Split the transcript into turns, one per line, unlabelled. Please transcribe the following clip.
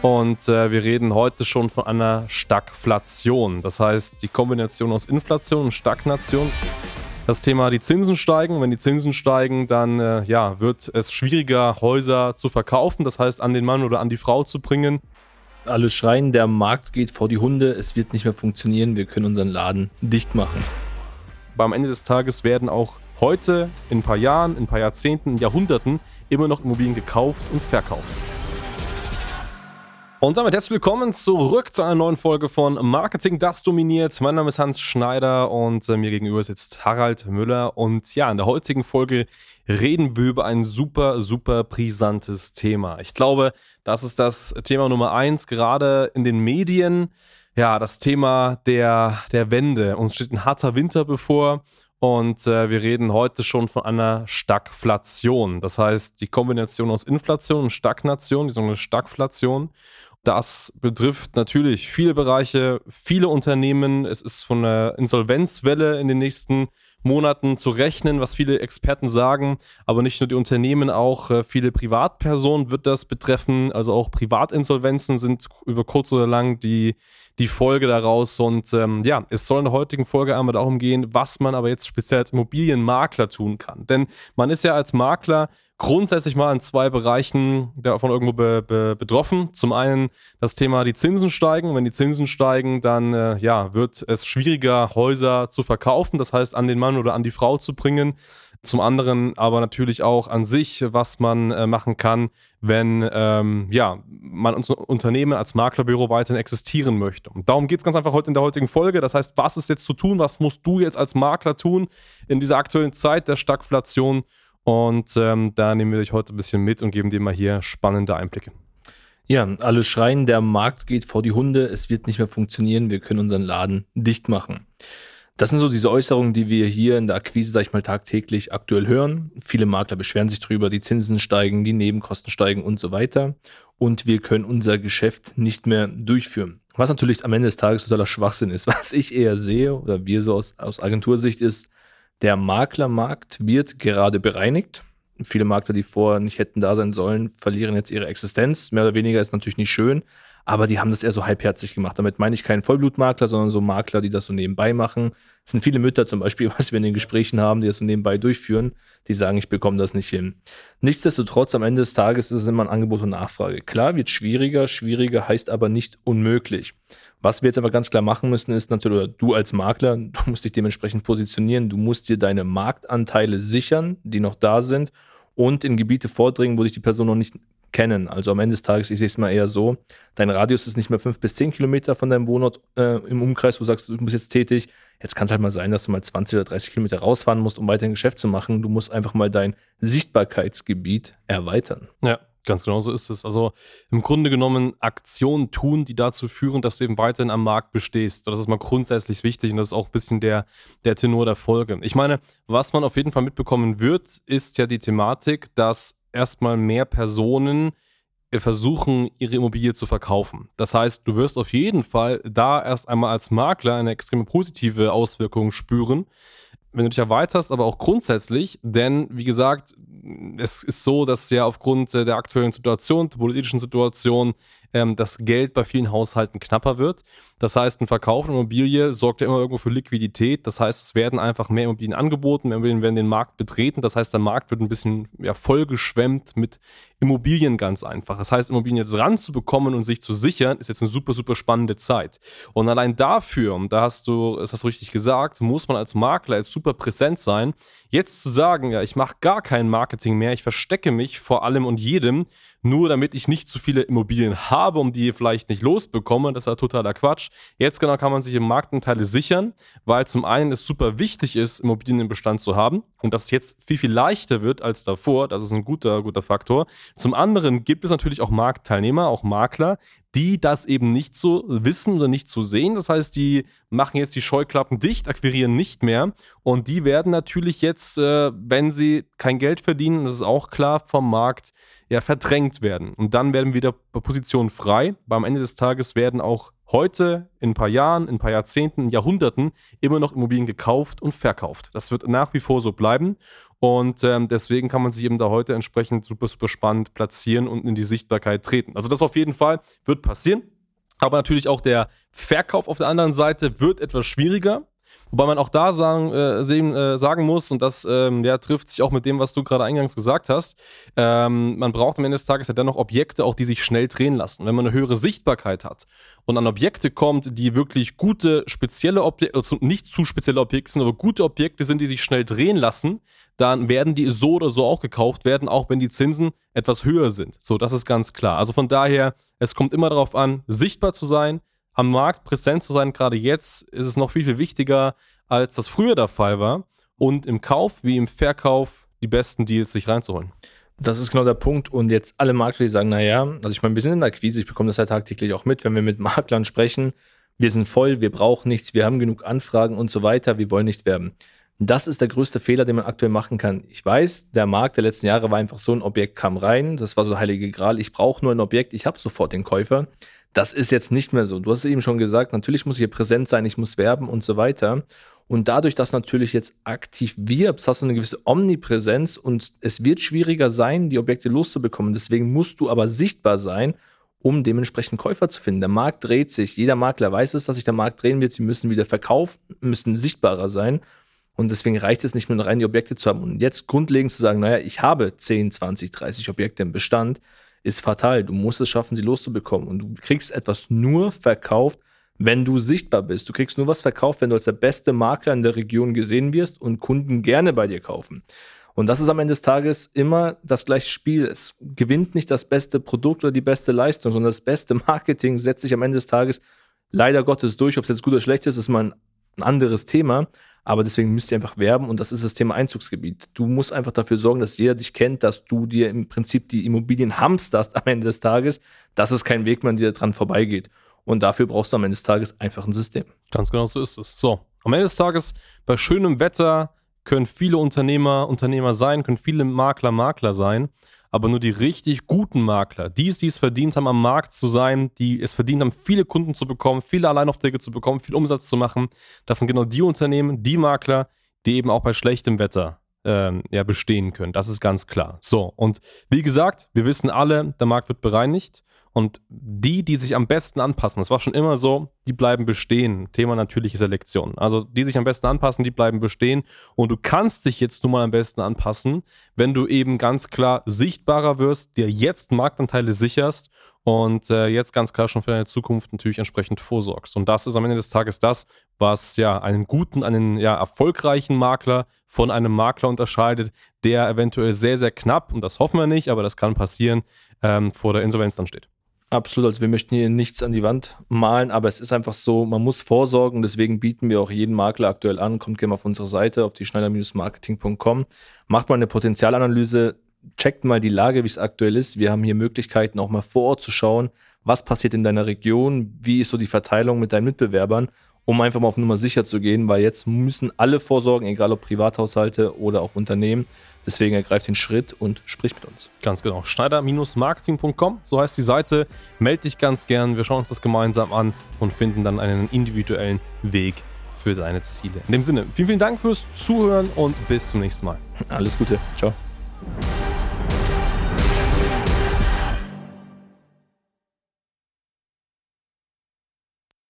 Und äh, wir reden heute schon von einer Stagflation. Das heißt, die Kombination aus Inflation und Stagnation. Das Thema, die Zinsen steigen. Wenn die Zinsen steigen, dann äh, ja, wird es schwieriger, Häuser zu verkaufen. Das heißt, an den Mann oder an die Frau zu bringen.
Alle schreien, der Markt geht vor die Hunde. Es wird nicht mehr funktionieren. Wir können unseren Laden dicht machen.
Beim Ende des Tages werden auch heute, in ein paar Jahren, in ein paar Jahrzehnten, in Jahrhunderten immer noch Immobilien gekauft und verkauft. Und damit herzlich willkommen zurück zu einer neuen Folge von Marketing, das dominiert. Mein Name ist Hans Schneider und äh, mir gegenüber sitzt Harald Müller. Und ja, in der heutigen Folge reden wir über ein super, super brisantes Thema. Ich glaube, das ist das Thema Nummer eins, gerade in den Medien. Ja, das Thema der, der Wende. Uns steht ein harter Winter bevor und äh, wir reden heute schon von einer Stagflation. Das heißt, die Kombination aus Inflation und Stagnation, die sogenannte Stagflation. Das betrifft natürlich viele Bereiche, viele Unternehmen. Es ist von einer Insolvenzwelle in den nächsten Monaten zu rechnen, was viele Experten sagen. Aber nicht nur die Unternehmen, auch äh, viele Privatpersonen wird das betreffen. Also auch Privatinsolvenzen sind über kurz oder lang die die Folge daraus. Und ähm, ja, es soll in der heutigen Folge einmal darum gehen, was man aber jetzt speziell als Immobilienmakler tun kann. Denn man ist ja als Makler grundsätzlich mal in zwei Bereichen davon irgendwo be, be, betroffen. Zum einen das Thema, die Zinsen steigen. Wenn die Zinsen steigen, dann äh, ja, wird es schwieriger, Häuser zu verkaufen, das heißt an den Mann oder an die Frau zu bringen. Zum anderen aber natürlich auch an sich, was man äh, machen kann, wenn ähm, ja, man unser Unternehmen als Maklerbüro weiterhin existieren möchte. Und darum geht es ganz einfach heute in der heutigen Folge. Das heißt, was ist jetzt zu tun? Was musst du jetzt als Makler tun in dieser aktuellen Zeit der Stagflation? Und ähm, da nehmen wir dich heute ein bisschen mit und geben dir mal hier spannende Einblicke.
Ja, alle schreien, der Markt geht vor die Hunde, es wird nicht mehr funktionieren, wir können unseren Laden dicht machen. Das sind so diese Äußerungen, die wir hier in der Akquise, sag ich mal, tagtäglich aktuell hören. Viele Makler beschweren sich drüber, die Zinsen steigen, die Nebenkosten steigen und so weiter. Und wir können unser Geschäft nicht mehr durchführen. Was natürlich am Ende des Tages totaler Schwachsinn ist. Was ich eher sehe, oder wir so aus, aus Agentursicht, ist, der Maklermarkt wird gerade bereinigt. Viele Makler, die vorher nicht hätten da sein sollen, verlieren jetzt ihre Existenz. Mehr oder weniger ist natürlich nicht schön aber die haben das eher so halbherzig gemacht. Damit meine ich keinen Vollblutmakler, sondern so Makler, die das so nebenbei machen. Es sind viele Mütter zum Beispiel, was wir in den Gesprächen haben, die das so nebenbei durchführen, die sagen, ich bekomme das nicht hin. Nichtsdestotrotz, am Ende des Tages ist es immer ein Angebot und Nachfrage. Klar, wird schwieriger, schwieriger heißt aber nicht unmöglich. Was wir jetzt aber ganz klar machen müssen, ist natürlich, du als Makler, du musst dich dementsprechend positionieren, du musst dir deine Marktanteile sichern, die noch da sind und in Gebiete vordringen, wo dich die Person noch nicht kennen. Also am Ende des Tages, ich sehe es mal eher so, dein Radius ist nicht mehr fünf bis zehn Kilometer von deinem Wohnort äh, im Umkreis, wo du sagst, du bist jetzt tätig. Jetzt kann es halt mal sein, dass du mal 20 oder 30 Kilometer rausfahren musst, um weiter ein Geschäft zu machen. Du musst einfach mal dein Sichtbarkeitsgebiet erweitern.
Ja. Ganz genau so ist es. Also im Grunde genommen Aktionen tun, die dazu führen, dass du eben weiterhin am Markt bestehst. Das ist mal grundsätzlich wichtig und das ist auch ein bisschen der, der Tenor der Folge. Ich meine, was man auf jeden Fall mitbekommen wird, ist ja die Thematik, dass erstmal mehr Personen äh, versuchen, ihre Immobilie zu verkaufen. Das heißt, du wirst auf jeden Fall da erst einmal als Makler eine extrem positive Auswirkung spüren, wenn du dich erweiterst, aber auch grundsätzlich, denn wie gesagt, es ist so, dass ja aufgrund der aktuellen Situation, der politischen Situation, ähm, das Geld bei vielen Haushalten knapper wird. Das heißt, ein Verkauf von Immobilie sorgt ja immer irgendwo für Liquidität. Das heißt, es werden einfach mehr Immobilien angeboten, mehr Immobilien werden den Markt betreten. Das heißt, der Markt wird ein bisschen ja, vollgeschwemmt mit Immobilien ganz einfach. Das heißt, Immobilien jetzt ranzubekommen und sich zu sichern, ist jetzt eine super, super spannende Zeit. Und allein dafür, und da hast du, das hast du richtig gesagt, muss man als Makler jetzt super präsent sein. Jetzt zu sagen, ja, ich mache gar kein Marketing mehr, ich verstecke mich vor allem und jedem, nur damit ich nicht zu viele Immobilien habe, um die vielleicht nicht losbekomme. Das ist ja totaler Quatsch. Jetzt genau kann man sich im Marktanteile sichern, weil zum einen es super wichtig ist, Immobilien im Bestand zu haben und dass es jetzt viel, viel leichter wird als davor. Das ist ein guter, guter Faktor. Zum anderen gibt es natürlich auch Marktteilnehmer, auch Makler, die das eben nicht so wissen oder nicht so sehen. Das heißt, die machen jetzt die Scheuklappen dicht, akquirieren nicht mehr. Und die werden natürlich jetzt, äh, wenn sie kein Geld verdienen, das ist auch klar, vom Markt ja verdrängt werden. Und dann werden wieder Positionen frei, weil am Ende des Tages werden auch heute, in ein paar Jahren, in ein paar Jahrzehnten, Jahrhunderten immer noch Immobilien gekauft und verkauft. Das wird nach wie vor so bleiben. Und ähm, deswegen kann man sich eben da heute entsprechend super, super spannend platzieren und in die Sichtbarkeit treten. Also das auf jeden Fall wird passieren. Aber natürlich auch der Verkauf auf der anderen Seite wird etwas schwieriger. Wobei man auch da sagen, äh, sehen, äh, sagen muss, und das ähm, ja, trifft sich auch mit dem, was du gerade eingangs gesagt hast, ähm, man braucht am Ende des Tages ja dennoch Objekte, auch die sich schnell drehen lassen. Wenn man eine höhere Sichtbarkeit hat und an Objekte kommt, die wirklich gute, spezielle Objekte, also nicht zu spezielle Objekte sind, aber gute Objekte sind, die sich schnell drehen lassen, dann werden die so oder so auch gekauft werden, auch wenn die Zinsen etwas höher sind. So, das ist ganz klar. Also von daher, es kommt immer darauf an, sichtbar zu sein, am Markt präsent zu sein. Gerade jetzt ist es noch viel, viel wichtiger, als das früher der Fall war. Und im Kauf wie im Verkauf die besten Deals sich reinzuholen.
Das ist genau der Punkt. Und jetzt alle Makler, die sagen, naja, also ich meine, wir sind in der Akquise, ich bekomme das ja tagtäglich auch mit, wenn wir mit Maklern sprechen. Wir sind voll, wir brauchen nichts, wir haben genug Anfragen und so weiter, wir wollen nicht werben. Das ist der größte Fehler, den man aktuell machen kann. Ich weiß, der Markt der letzten Jahre war einfach so, ein Objekt kam rein, das war so der heilige Gral, ich brauche nur ein Objekt, ich habe sofort den Käufer. Das ist jetzt nicht mehr so. Du hast es eben schon gesagt, natürlich muss ich hier präsent sein, ich muss werben und so weiter. Und dadurch, dass natürlich jetzt aktiv wirbst, hast du eine gewisse Omnipräsenz und es wird schwieriger sein, die Objekte loszubekommen. Deswegen musst du aber sichtbar sein, um dementsprechend Käufer zu finden. Der Markt dreht sich. Jeder Makler weiß es, dass sich der Markt drehen wird. Sie müssen wieder verkaufen, müssen sichtbarer sein. Und deswegen reicht es nicht nur rein, die Objekte zu haben. Und jetzt grundlegend zu sagen, naja, ich habe 10, 20, 30 Objekte im Bestand, ist fatal. Du musst es schaffen, sie loszubekommen. Und du kriegst etwas nur verkauft, wenn du sichtbar bist. Du kriegst nur was verkauft, wenn du als der beste Makler in der Region gesehen wirst und Kunden gerne bei dir kaufen. Und das ist am Ende des Tages immer das gleiche Spiel. Es gewinnt nicht das beste Produkt oder die beste Leistung, sondern das beste Marketing setzt sich am Ende des Tages leider Gottes durch. Ob es jetzt gut oder schlecht ist, ist mal ein anderes Thema. Aber deswegen müsst ihr einfach werben und das ist das Thema Einzugsgebiet. Du musst einfach dafür sorgen, dass jeder dich kennt, dass du dir im Prinzip die Immobilien hamsterst am Ende des Tages. Das ist kein Weg, man dir dran vorbeigeht. Und dafür brauchst du am Ende des Tages einfach ein System.
Ganz genau so ist es. So, am Ende des Tages bei schönem Wetter können viele Unternehmer Unternehmer sein, können viele Makler Makler sein aber nur die richtig guten Makler, die es, die es verdient haben, am Markt zu sein, die es verdient haben, viele Kunden zu bekommen, viele Alleinaufträge zu bekommen, viel Umsatz zu machen, das sind genau die Unternehmen, die Makler, die eben auch bei schlechtem Wetter ähm, ja, bestehen können. Das ist ganz klar. So, und wie gesagt, wir wissen alle, der Markt wird bereinigt. Und die, die sich am besten anpassen, das war schon immer so, die bleiben bestehen. Thema natürliche Selektion. Also die sich am besten anpassen, die bleiben bestehen. Und du kannst dich jetzt nun mal am besten anpassen, wenn du eben ganz klar sichtbarer wirst, dir jetzt Marktanteile sicherst und äh, jetzt ganz klar schon für deine Zukunft natürlich entsprechend vorsorgst. Und das ist am Ende des Tages das, was ja einen guten, einen ja erfolgreichen Makler von einem Makler unterscheidet, der eventuell sehr, sehr knapp, und das hoffen wir nicht, aber das kann passieren, ähm, vor der Insolvenz dann steht.
Absolut, also wir möchten hier nichts an die Wand malen, aber es ist einfach so, man muss vorsorgen, deswegen bieten wir auch jeden Makler aktuell an. Kommt gerne auf unsere Seite auf die schneider-marketing.com, macht mal eine Potenzialanalyse, checkt mal die Lage, wie es aktuell ist. Wir haben hier Möglichkeiten, auch mal vor Ort zu schauen, was passiert in deiner Region, wie ist so die Verteilung mit deinen Mitbewerbern um einfach mal auf Nummer sicher zu gehen, weil jetzt müssen alle vorsorgen, egal ob Privathaushalte oder auch Unternehmen. Deswegen ergreift den Schritt und spricht mit uns.
Ganz genau. Schneider-marketing.com, so heißt die Seite. Meld dich ganz gern. Wir schauen uns das gemeinsam an und finden dann einen individuellen Weg für deine Ziele. In dem Sinne, vielen, vielen Dank fürs Zuhören und bis zum nächsten Mal.
Alles Gute. Ciao.